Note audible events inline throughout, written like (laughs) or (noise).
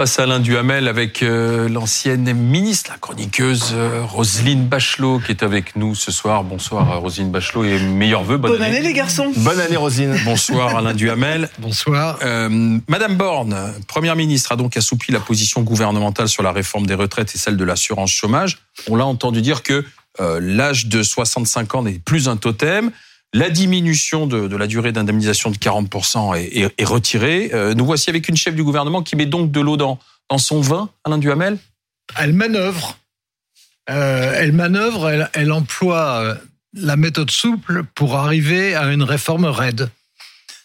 Face à Alain Duhamel avec euh, l'ancienne ministre, la chroniqueuse euh, Roselyne Bachelot qui est avec nous ce soir. Bonsoir euh, Roselyne Bachelot et meilleurs vœux. Bonne, année. les garçons. Bonne année Roselyne. Bonsoir Alain Duhamel. (laughs) Bonsoir. Madame Borne, Première ministre, a donc assoupli la position gouvernementale sur la réforme des retraites et celle de l'assurance chômage. On l'a entendu dire que l'âge de 65 ans n'est plus un totem. La diminution de, la durée d'indemnisation de 40% est, retirée. Euh, nous voici avec une chef du gouvernement qui met donc de l'eau dans, son vin, Alain Duhamel Elle manœuvre. Euh, elle manœuvre, elle, emploie euh, la méthode souple pour arriver à une réforme raide.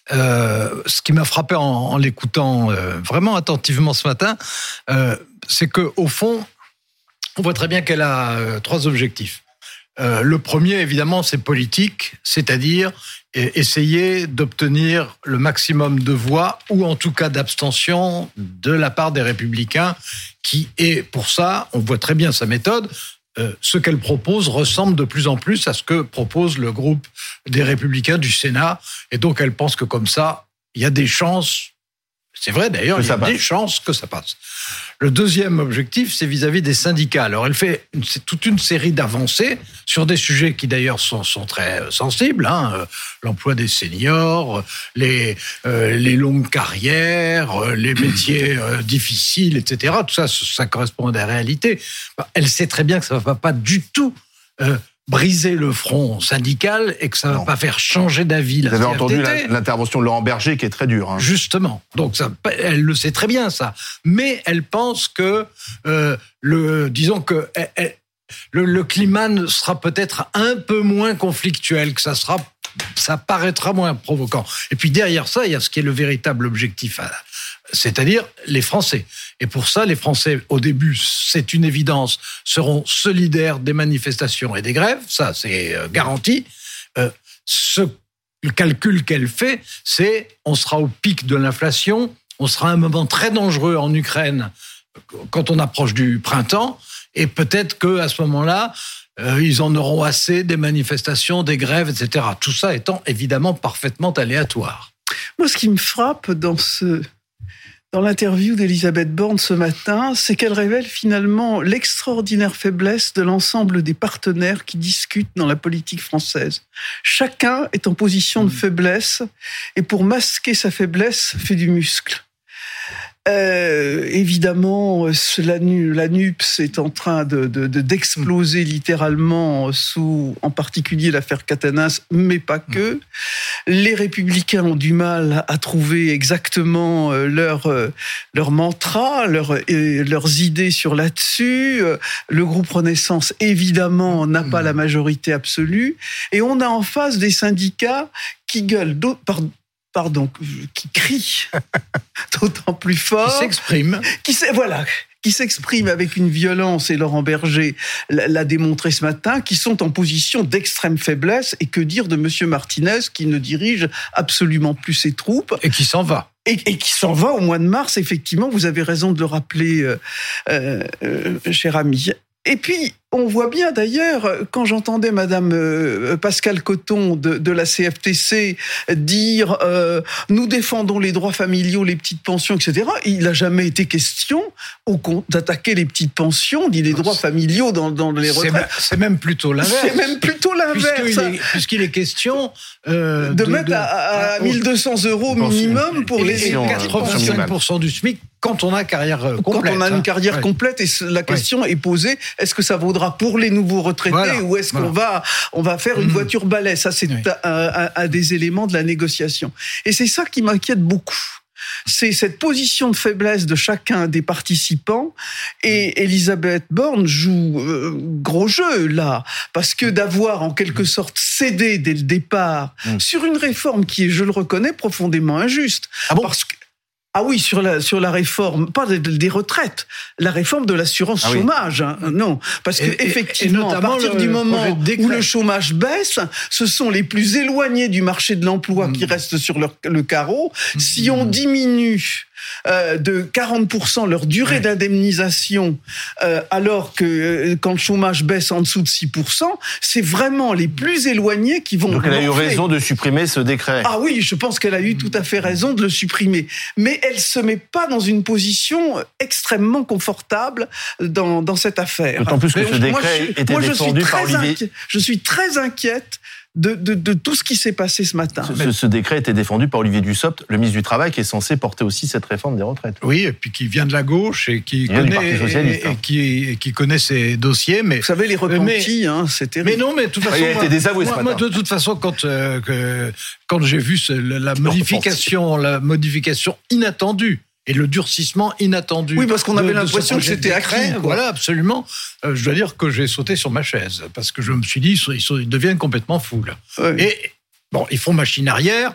ce qui m'a frappé en, l'écoutant vraiment attentivement ce matin, c'est que au fond, on voit très bien qu'elle a trois objectifs. Euh, le premier, évidemment, c'est politique, c'est-à-dire essayer d'obtenir le maximum de voix ou en tout cas d'abstention de la part des républicains, qui est pour ça, on voit très bien sa méthode, euh, ce qu'elle propose ressemble de plus en plus à ce que propose le groupe des républicains du Sénat, et donc elle pense que comme ça, il y a des chances c'est vrai d'ailleurs, il y a des chances que ça passe. Le deuxième objectif, c'est vis-à-vis des syndicats. Alors, elle fait toute une série d'avancées sur des sujets qui d'ailleurs sont, très sensibles. Hein. Euh, l'emploi des seniors, les, euh, les longues carrières, euh, les (coughs) métiers difficiles, etc. Tout ça, ça correspond à des réalités. Elle sait très bien que ça ne va pas du tout briser le front syndical et que ça ne va pas faire changer d'avis. Vous avez entendu l'intervention de Laurent Berger qui est très dure. Hein. Justement. Donc ça, elle le sait très bien ça. Mais elle pense que euh, le, disons que le, le, climat sera peut-être un peu moins conflictuel, que ça sera, ça paraîtra moins provoquant. Et puis derrière ça, il y a ce qui est le véritable objectif à, c'est-à-dire les Français. Et pour ça, les Français, au début, c'est une évidence, seront solidaires des manifestations et des grèves, ça c'est euh, garanti. Euh, ce le calcul qu'elle fait, c'est on sera au pic de l'inflation, on sera à un moment très dangereux en Ukraine quand on approche du printemps, et peut-être que à ce moment-là, euh, ils en auront assez des manifestations, des grèves, etc. Tout ça étant évidemment parfaitement aléatoire. Moi, ce qui me frappe dans ce dans l'interview d'Elisabeth Borne ce matin, c'est qu'elle révèle finalement l'extraordinaire faiblesse de l'ensemble des partenaires qui discutent dans la politique française. Chacun est en position de mmh. faiblesse et pour masquer sa faiblesse fait du muscle. Euh, évidemment, la, la NUPS est en train de, d'exploser littéralement sous, en particulier l'affaire Catanas, mais pas que. Les républicains ont du mal à trouver exactement euh, leur, euh, leur mantra, leur, leurs idées sur là-dessus. Le groupe Renaissance, évidemment, n'a pas la majorité absolue. Et on a en face des syndicats qui gueulent, pardon, qui crie (laughs) d'autant plus fort. Qui s'exprime. Qui voilà, qui s'exprime avec une violence, et Laurent Berger l'a démontré ce matin, qui sont en position d'extrême faiblesse. Et que dire de Monsieur Martinez, qui ne dirige absolument plus ses troupes. Et qui s'en va. Et, qui s'en va au mois de mars, effectivement, vous avez raison de le rappeler, euh, euh, euh cher ami. Et puis, on voit bien d'ailleurs, quand j'entendais Madame euh, Pascal Coton de, la CFTC dire euh, nous défendons les droits familiaux, les petites pensions, etc. Il n'a jamais été question d'attaquer les petites pensions, ni les droits familiaux dans, les retraites. C'est même plutôt l'inverse. C'est même plutôt l'inverse. Puisqu'il est, question euh, de, mettre à, 1200 euros minimum pour les 85% du SMIC quand on a carrière complète. Quand on a une carrière complète et la question est posée est-ce que ça vaudra pour les nouveaux retraités ou est-ce qu'on va on va faire une mmh. voiture balai? Ça c'est un, des éléments de la négociation. Et c'est ça qui m'inquiète beaucoup c'est cette position de faiblesse de chacun des participants. Et Elisabeth Borne joue euh, gros jeu là, parce que d'avoir en quelque sorte cédé dès le départ mmh. sur une réforme qui est, je le reconnais, profondément injuste. Ah bon? Parce que ah oui, sur la, sur la réforme, pas des, retraites, la réforme de l'assurance ah chômage. Hein, non, parce que effectivement, à partir du moment où le chômage baisse, ce sont les plus éloignés du marché de l'emploi qui mmh. restent sur le carreau. Si on mmh. diminue euh, de 40% leur durée d'indemnisation, euh, alors que euh, quand le chômage baisse en dessous de 6%, c'est vraiment les plus éloignés qui vont. Donc elle a eu raison de supprimer ce décret. Ah oui, je pense qu'elle a eu tout à fait raison de le supprimer. Mais elle se met pas dans une position extrêmement confortable dans, dans cette affaire. D'autant plus que ce décret était défendu par Olivier. je suis très inquiète de, de, de, tout ce qui s'est passé ce matin. Ce, ce, décret était défendu par Olivier Dussopt, le ministre du Travail, qui est censé porter aussi cette réforme des retraites. Oui, et puis qui vient de la gauche et qui, connaît, et, et, qui, et qui connaît ces dossiers. Mais, Vous savez, les repentis, mais, hein, c'est terrible. Mais non, mais de toute façon... Il a été désavoué moi, ce matin. Moi, de toute façon, quand, euh, que, quand j'ai vu ce, la, modification, la modification inattendue et le durcissement inattendu. Oui, parce qu'on avait l'impression que c'était acquis. Voilà, absolument. Euh, je dois dire que j'ai sauté sur ma chaise parce que je me suis dit, ils, sont, ils, deviennent complètement fous. Là. Ouais. Et bon, ils font machine arrière.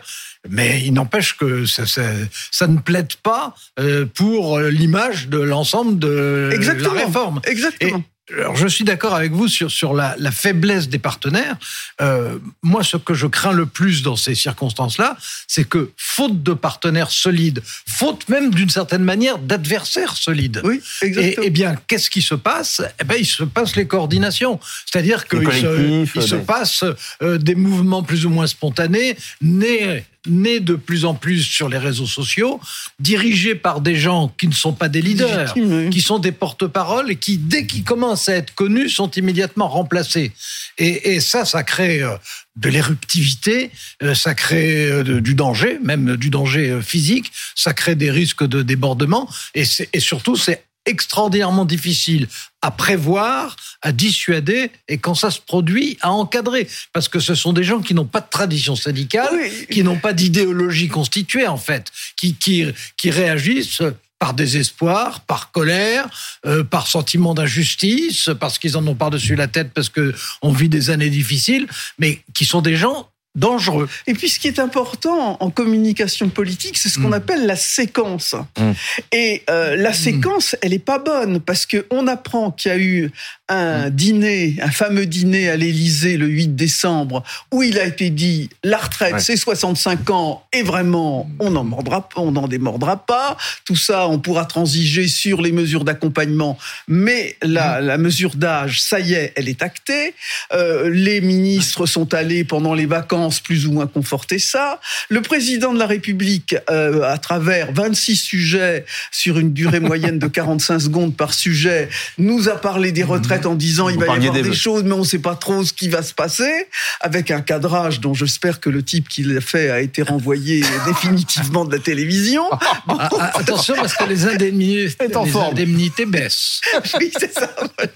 Mais il n'empêche que ça, ça, ça, ne plaide pas euh, pour l'image de l'ensemble de Exactement. la réforme. Exactement. Alors, je suis d'accord avec vous sur, sur la, la faiblesse des partenaires. Euh, moi, ce que je crains le plus dans ces circonstances-là, c'est que, faute de partenaires solides, faute même d'une certaine manière d'adversaires solides, oui, exactement. et, et bien, qu'est-ce qui se passe? Eh ben, il se passe les coordinations. C'est-à-dire qu'il se, il se passe euh, des mouvements plus ou moins spontanés, nés nés de plus en plus sur les réseaux sociaux, dirigés par des gens qui ne sont pas des leaders, oui. qui sont des porte-paroles et qui, dès qu'ils commencent à être connus, sont immédiatement remplacés. Et, et ça, ça crée euh, de l'éruptivité, euh, ça crée euh, du danger, même du danger physique, ça crée des risques de débordement, et, et surtout, c'est extraordinairement difficile à prévoir, à dissuader, et quand ça se produit, à encadrer. Parce que ce sont des gens qui n'ont pas de tradition syndicale, oui. qui n'ont pas d'idéologie constituée, en fait, qui, qui, qui réagissent par désespoir, par colère, euh, par sentiment d'injustice, parce qu'ils en ont par-dessus la tête, parce qu'on vit des années difficiles, mais qui sont des gens dangereux. Et puis, ce qui est important en communication politique, c'est ce qu'on mmh. appelle la séquence. Mmh. Et euh, la séquence, mmh. elle est pas bonne parce que on apprend qu'il y a eu un dîner, un fameux dîner à l'Élysée le 8 décembre, où il a été dit la retraite, ouais. c'est 65 ans et vraiment, on n'en mordra pas, on n'en démordra pas. Tout ça, on pourra transiger sur les mesures d'accompagnement, mais la, la mesure d'âge, ça y est, elle est actée. Euh, les ministres sont allés pendant les vacances plus ou moins conforter ça. Le président de la République, euh, à travers 26 sujets sur une durée moyenne de 45 secondes par sujet, nous a parlé des retraites en disant il va y avoir des, des choses, mais on ne sait pas trop ce qui va se passer, avec un cadrage dont j'espère que le type qui l'a fait a été renvoyé (laughs) définitivement de la télévision. Bon. Ah, ah, attention parce que les indemnités, les indemnités baissent. (laughs) oui, c'est ça. Voilà.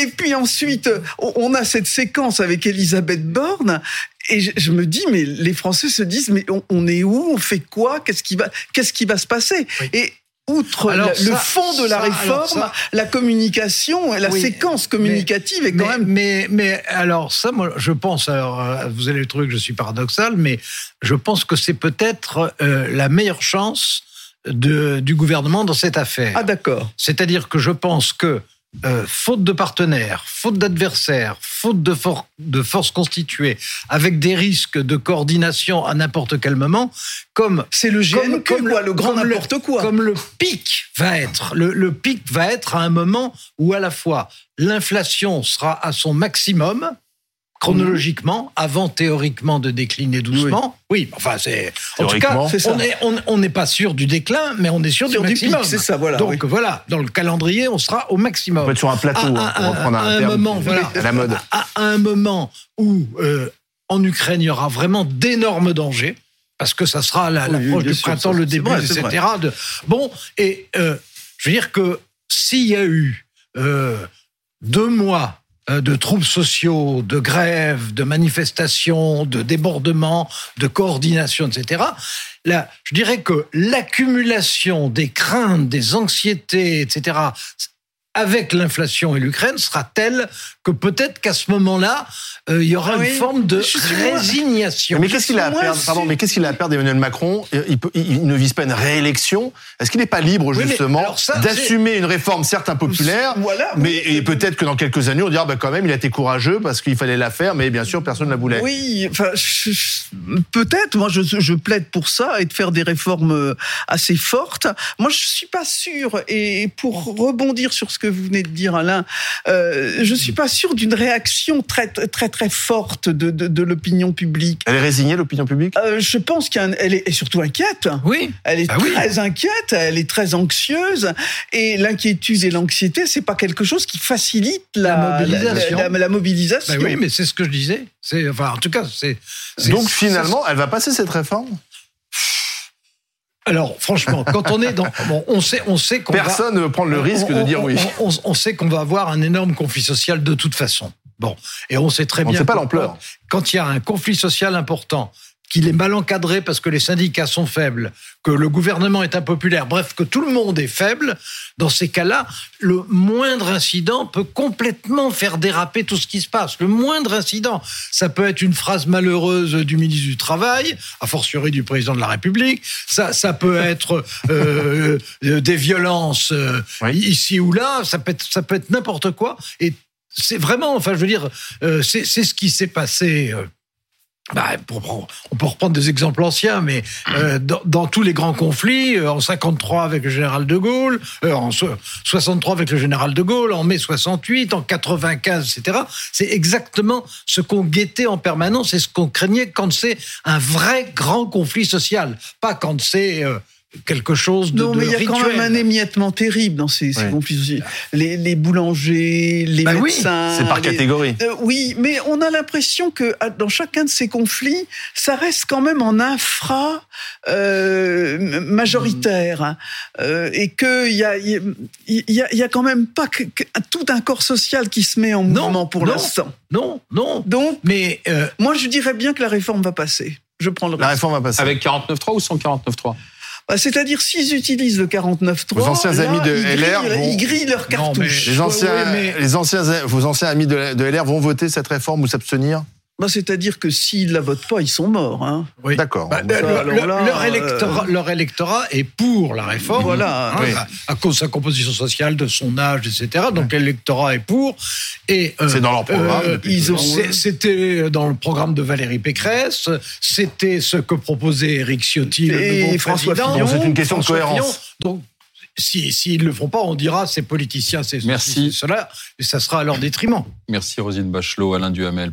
Et puis ensuite, on a cette séquence avec Elisabeth Borne. Et je, je, me dis, mais les Français se disent, mais on, on est où? On fait quoi? Qu'est-ce qui va Qu'est-ce qui va se passer? Oui. Et outre alors, le, ça, le fond de la ça, réforme, ça, la communication, la oui, séquence communicative mais, est quand mais, même. Mais, mais alors ça, moi, je pense. Alors, euh, vous allez trouver que je suis paradoxal, mais je pense que c'est peut-être euh, la meilleure chance de, du gouvernement dans cette affaire. Ah d'accord. C'est-à-dire que je pense que euh, faute de partenaires, faute d'adversaires, faute de, for de forces constituées, avec des risques de coordination à n'importe quel moment, comme c'est le GNQ, comme, comme quoi, le grand n'importe quoi. Comme le pic va être, le, le, pic va être à un moment où à la fois l'inflation sera à son maximum chronologiquement, avant théoriquement de décliner doucement. Oui, oui enfin c'est en tout cas on n'est pas sûr du déclin, mais on est sûr, du maximum. C'est ça, voilà. Donc oui. voilà, dans le calendrier, on sera au maximum. On peut être sur un plateau, à, hein, pour reprendre à, un, un terme moment, voilà, à la mode. À, à, un moment où euh, en Ukraine il y aura vraiment d'énormes dangers. Parce que ça sera l'approche oui, du printemps, le début, vrai, etc. De... Bon, et euh, je veux dire que s'il y a eu euh, deux mois de troubles sociaux, de grèves, de manifestations, de débordements, de coordination, etc. Là, je dirais que l'accumulation des craintes, des anxiétés, etc., avec l'inflation et l'Ukraine sera telle que peut-être qu'à ce moment-là, euh, il y aura Ah oui, une forme de résignation. Mais qu'est-ce qu'il a à perdre Pardon, mais qu'est-ce qu'il a à perdre Emmanuel Macron il, peut- il ne vise pas une réélection. Est-ce qu'il n'est pas libre justement d'assumer une réforme certes impopulaire, Voilà, mais oui. peut-être que dans quelques années on dira bah quand même il a été courageux parce qu'il fallait la faire, mais bien sûr personne ne la voulait. Oui, enfin, peut-être. Moi, je, je plaide pour ça et de faire des réformes euh, assez fortes. Moi, je suis pas sûr. Et pour rebondir sur ce que vous venez de dire, Alain, euh, je suis pas sûr d'une réaction très très très forte de, de, de l'opinion publique. Elle est résignée l'opinion publique? Euh, je pense qu'elle est, surtout inquiète. Oui. Elle est Ah oui. très inquiète, elle est très anxieuse, et l'inquiétude et l'anxiété, c'est pas quelque chose qui facilite la, La mobilisation. la- la- la mobilisation. Ben oui, mais c'est ce que je disais. Enfin, en tout cas, c'est- Donc finalement, elle va passer cette réforme? Alors, franchement, quand on est dans, bon, on sait, on sait qu'on va- Personne ne veut prendre le risque de on- dire on- oui. On, on- on sait qu'on va avoir un énorme conflit social de toute façon. Bon, et on sait très On bien. sait pas l'ampleur. Quand il y a un conflit social important, qu'il est mal encadré parce que les syndicats sont faibles, que le gouvernement est impopulaire, bref, que tout le monde est faible, dans ces cas-là, le moindre incident peut complètement faire déraper tout ce qui se passe. Le moindre incident, ça peut être une phrase malheureuse du ministre du Travail, a fortiori du président de la République, ça, ça peut être euh, euh, des violences euh, Oui. ici ou là, ça peut être, ça peut être n'importe quoi. Et c'est vraiment, enfin, je veux dire, euh, c'est ce qui s'est passé. Bah, on peut reprendre des exemples anciens, mais euh, dans, tous les grands conflits, euh, en 53 avec le général de Gaulle, euh, en so- 63 avec le général de Gaulle, en mai 68, en 95, etc. C'est exactement ce qu'on guettait en permanence et ce qu'on craignait quand c'est un vrai grand conflit social, pas quand c'est quelque chose de, Non, de mais il y a quand même un émiettement terrible dans ces, conflits sociaux. Les, les boulangers, les Bah oui, médecins. C'est par les- catégorie. Euh, oui, mais on a l'impression que à- dans chacun de ces conflits, ça reste quand même en infra euh, majoritaire hein. Euh, et que il y a, il y a- y a- il y a quand même pas que, que- tout un corps social qui se met en Non, mouvement pour l'instant. Non, non. Donc, Mais euh, moi, je dirais bien que la réforme va passer. Je prends le La risque. réforme va passer. Avec 49.3 ou sans 49.3 Bah, C'est-à-dire, s'ils utilisent le 49.3, Vos anciens là, amis de ils LR grillent, vont- ils grillent leur Non, mais- cartouche. Les anciens, Ouais, ouais, mais- les anciens, vos anciens amis de, de LR vont voter cette réforme ou s'abstenir? Bah, C'est-à-dire que s'ils la votent pas, ils sont morts. Hein. oui. D'accord. Bah, le- le- euh, électorat, leur électorat est pour la réforme. Voilà. hein, Oui. à, à cause de sa composition sociale, de son âge, etc. Donc l'électorat est pour. Et euh, C'est dans leur programme. euh, c'est- C'était dans le programme de Valérie Pécresse. C'était ce que proposait Éric Ciotti, le Et nouveau François président. C'est une question de cohérence. Fillon. Donc si s'ils le font pas, on dira c'est politicien, c'est ceci, Merci. c'est cela, et ça sera à leur détriment. Merci Rosine Bachelot, Alain Duhamel.